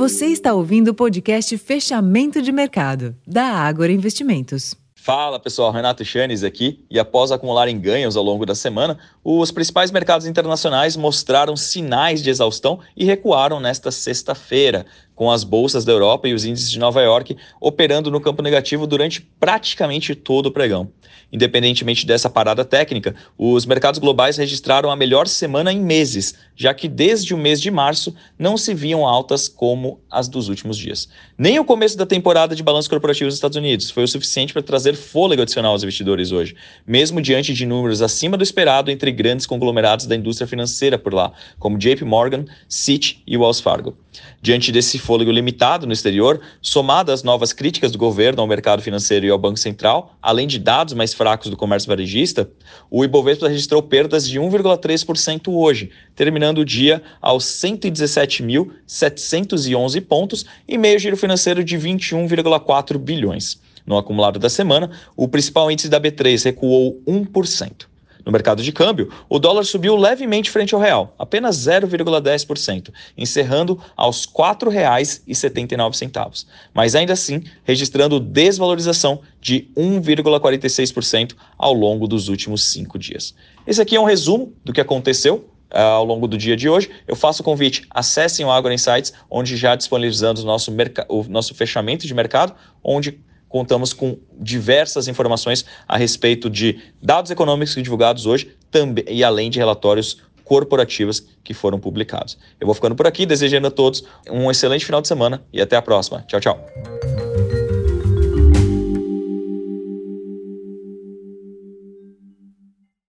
Você está ouvindo o podcast Fechamento de Mercado, da Ágora Investimentos. Fala pessoal, Renato Chanes aqui. E após acumularem ganhos ao longo da semana, os principais mercados internacionais mostraram sinais de exaustão e recuaram nesta sexta-feira, com as bolsas da Europa e os índices de Nova York operando no campo negativo durante praticamente todo o pregão. Independentemente dessa parada técnica, os mercados globais registraram a melhor semana em meses, já que desde o mês de março não se viam altas como as dos últimos dias. Nem o começo da temporada de balanço corporativo dos Estados Unidos foi o suficiente para trazer fôlego adicional aos investidores hoje, mesmo diante de números acima do esperado entre grandes conglomerados da indústria financeira por lá, como JP Morgan, Citi e Wells Fargo. Diante desse fôlego limitado no exterior, somado às novas críticas do governo ao mercado financeiro e ao Banco Central, além de dados mais fracos do comércio varejista, o Ibovespa registrou perdas de 1,3% hoje, terminando o dia aos 117.711 pontos e meio giro financeiro de 21,4 bilhões. No acumulado da semana, o principal índice da B3 recuou 1%. No mercado de câmbio, o dólar subiu levemente frente ao real, apenas 0,10%, encerrando aos R$ 4,79, mas ainda assim registrando desvalorização de 1,46% ao longo dos últimos cinco dias. Esse aqui é um resumo do que aconteceu uh, ao longo do dia de hoje. Eu faço o convite, acessem o Agro Insights, onde já disponibilizamos o nosso, o nosso fechamento de mercado, onde contamos com diversas informações a respeito de dados econômicos divulgados hoje também, e além de relatórios corporativos que foram publicados. Eu vou ficando por aqui, desejando a todos um excelente final de semana e até a próxima. Tchau, tchau.